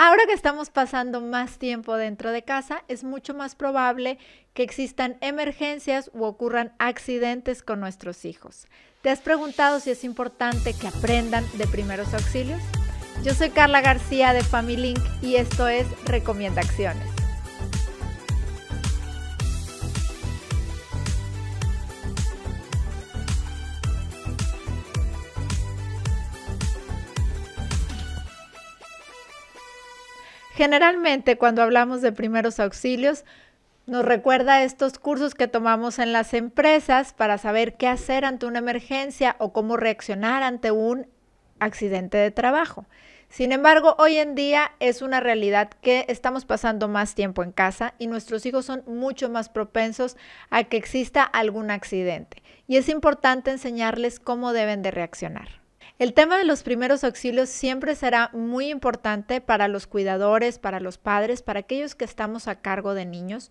Ahora que estamos pasando más tiempo dentro de casa, es mucho más probable que existan emergencias u ocurran accidentes con nuestros hijos. ¿Te has preguntado si es importante que aprendan de primeros auxilios? Yo soy Carla García de Family Link y esto es Recomienda Acciones. Generalmente cuando hablamos de primeros auxilios, nos recuerda estos cursos que tomamos en las empresas para saber qué hacer ante una emergencia o cómo reaccionar ante un accidente de trabajo. Sin embargo, hoy en día es una realidad que estamos pasando más tiempo en casa y nuestros hijos son mucho más propensos a que exista algún accidente. Y es importante enseñarles cómo deben de reaccionar. El tema de los primeros auxilios siempre será muy importante para los cuidadores, para los padres, para aquellos que estamos a cargo de niños,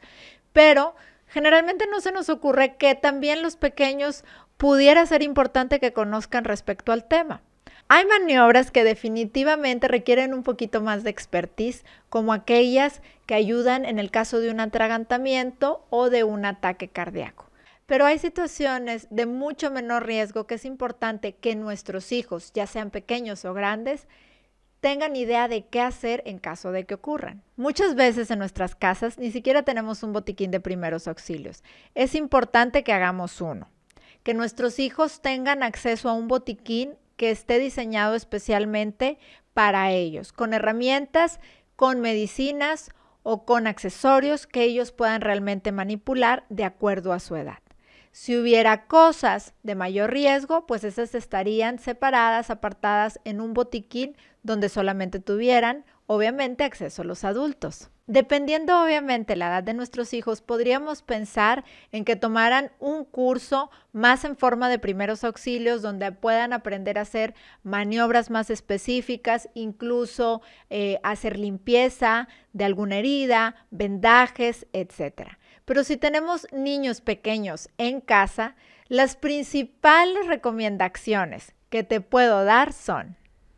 pero generalmente no se nos ocurre que también los pequeños pudiera ser importante que conozcan respecto al tema. Hay maniobras que definitivamente requieren un poquito más de expertise, como aquellas que ayudan en el caso de un atragantamiento o de un ataque cardíaco. Pero hay situaciones de mucho menor riesgo que es importante que nuestros hijos, ya sean pequeños o grandes, tengan idea de qué hacer en caso de que ocurran. Muchas veces en nuestras casas ni siquiera tenemos un botiquín de primeros auxilios. Es importante que hagamos uno. Que nuestros hijos tengan acceso a un botiquín que esté diseñado especialmente para ellos, con herramientas, con medicinas o con accesorios que ellos puedan realmente manipular de acuerdo a su edad. Si hubiera cosas de mayor riesgo, pues esas estarían separadas, apartadas en un botiquín donde solamente tuvieran, obviamente, acceso a los adultos. Dependiendo obviamente la edad de nuestros hijos, podríamos pensar en que tomaran un curso más en forma de primeros auxilios donde puedan aprender a hacer maniobras más específicas, incluso eh, hacer limpieza de alguna herida, vendajes, etcétera. Pero si tenemos niños pequeños en casa, las principales recomendaciones que te puedo dar son,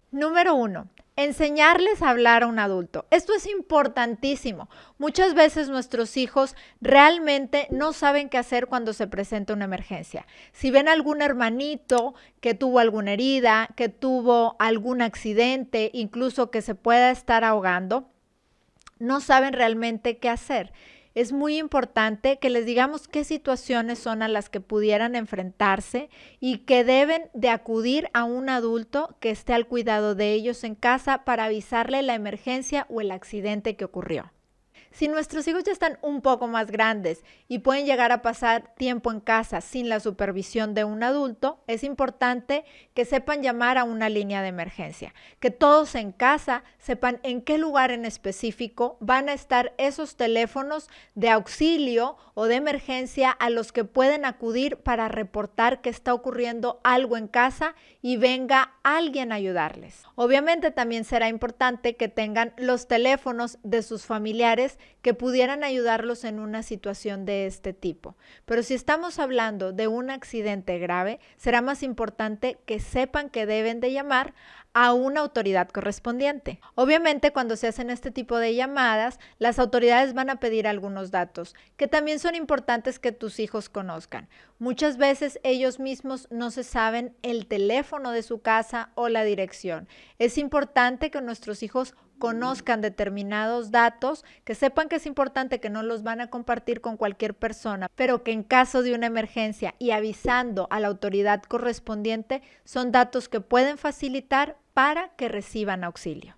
número uno, enseñarles a hablar a un adulto. Esto es importantísimo. Muchas veces nuestros hijos realmente no saben qué hacer cuando se presenta una emergencia. Si ven algún hermanito que tuvo alguna herida, que tuvo algún accidente, incluso que se pueda estar ahogando, no saben realmente qué hacer es muy importante que les digamos qué situaciones son a las que pudieran enfrentarse y que deben de acudir a un adulto que esté al cuidado de ellos en casa para avisarle la emergencia o el accidente que ocurrió. Si nuestros hijos ya están un poco más grandes y pueden llegar a pasar tiempo en casa sin la supervisión de un adulto, es importante que sepan llamar a una línea de emergencia, que todos en casa sepan en qué lugar en específico van a estar esos teléfonos de auxilio o de emergencia a los que pueden acudir para reportar que está ocurriendo algo en casa y venga alguien a ayudarles. Obviamente también será importante que tengan los teléfonos de sus familiares que pudieran ayudarlos en una situación de este tipo. Pero si estamos hablando de un accidente grave, será más importante que sepan que deben de llamar a una autoridad correspondiente. Obviamente, cuando se hacen este tipo de llamadas, las autoridades van a pedir algunos datos que también son importantes que tus hijos conozcan. Muchas veces ellos mismos no se saben el teléfono de su casa o la dirección. Es importante que nuestros hijos conozcan determinados datos, que sepan que es importante que no los van a compartir con cualquier persona, pero que en caso de una emergencia y avisando a la autoridad correspondiente son datos que pueden facilitar para que reciban auxilio.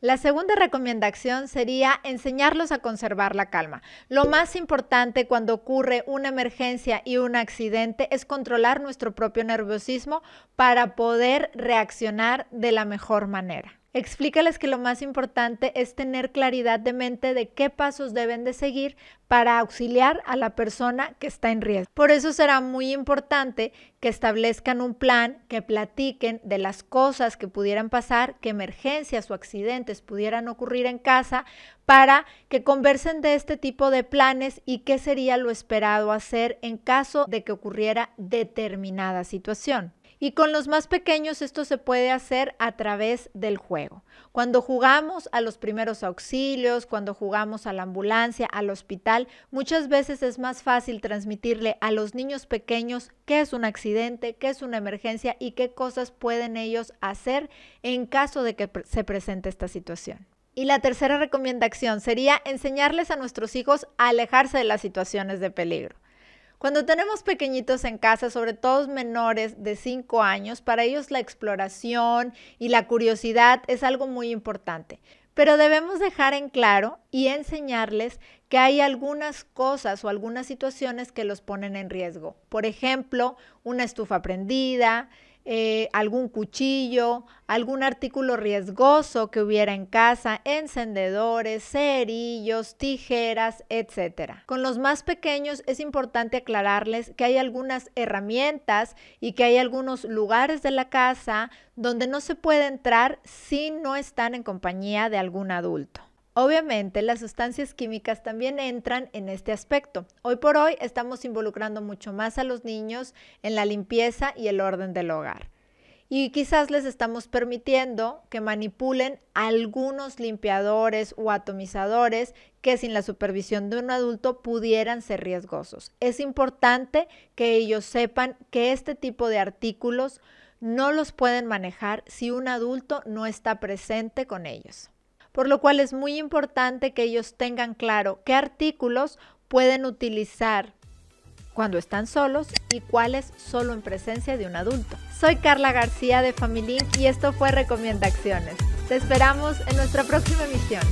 La segunda recomendación sería enseñarlos a conservar la calma. Lo más importante cuando ocurre una emergencia y un accidente es controlar nuestro propio nerviosismo para poder reaccionar de la mejor manera. Explícales que lo más importante es tener claridad de mente de qué pasos deben de seguir para auxiliar a la persona que está en riesgo. Por eso será muy importante que establezcan un plan, que platiquen de las cosas que pudieran pasar, que emergencias o accidentes pudieran ocurrir en casa, para que conversen de este tipo de planes y qué sería lo esperado hacer en caso de que ocurriera determinada situación. Y con los más pequeños esto se puede hacer a través del juego. Cuando jugamos a los primeros auxilios, cuando jugamos a la ambulancia, al hospital, muchas veces es más fácil transmitirle a los niños pequeños qué es un accidente, qué es una emergencia y qué cosas pueden ellos hacer en caso de que se presente esta situación. Y la tercera recomendación sería enseñarles a nuestros hijos a alejarse de las situaciones de peligro. Cuando tenemos pequeñitos en casa, sobre todo menores de 5 años, para ellos la exploración y la curiosidad es algo muy importante. Pero debemos dejar en claro y enseñarles que hay algunas cosas o algunas situaciones que los ponen en riesgo. Por ejemplo, una estufa prendida, eh, algún cuchillo, algún artículo riesgoso que hubiera en casa, encendedores, cerillos, tijeras, etc. Con los más pequeños es importante aclararles que hay algunas herramientas y que hay algunos lugares de la casa donde no se puede entrar si no están en compañía de algún adulto. Obviamente las sustancias químicas también entran en este aspecto. Hoy por hoy estamos involucrando mucho más a los niños en la limpieza y el orden del hogar. Y quizás les estamos permitiendo que manipulen algunos limpiadores o atomizadores que sin la supervisión de un adulto pudieran ser riesgosos. Es importante que ellos sepan que este tipo de artículos no los pueden manejar si un adulto no está presente con ellos por lo cual es muy importante que ellos tengan claro qué artículos pueden utilizar cuando están solos y cuáles solo en presencia de un adulto. Soy Carla García de Family y esto fue Recomienda Acciones. Te esperamos en nuestra próxima emisión.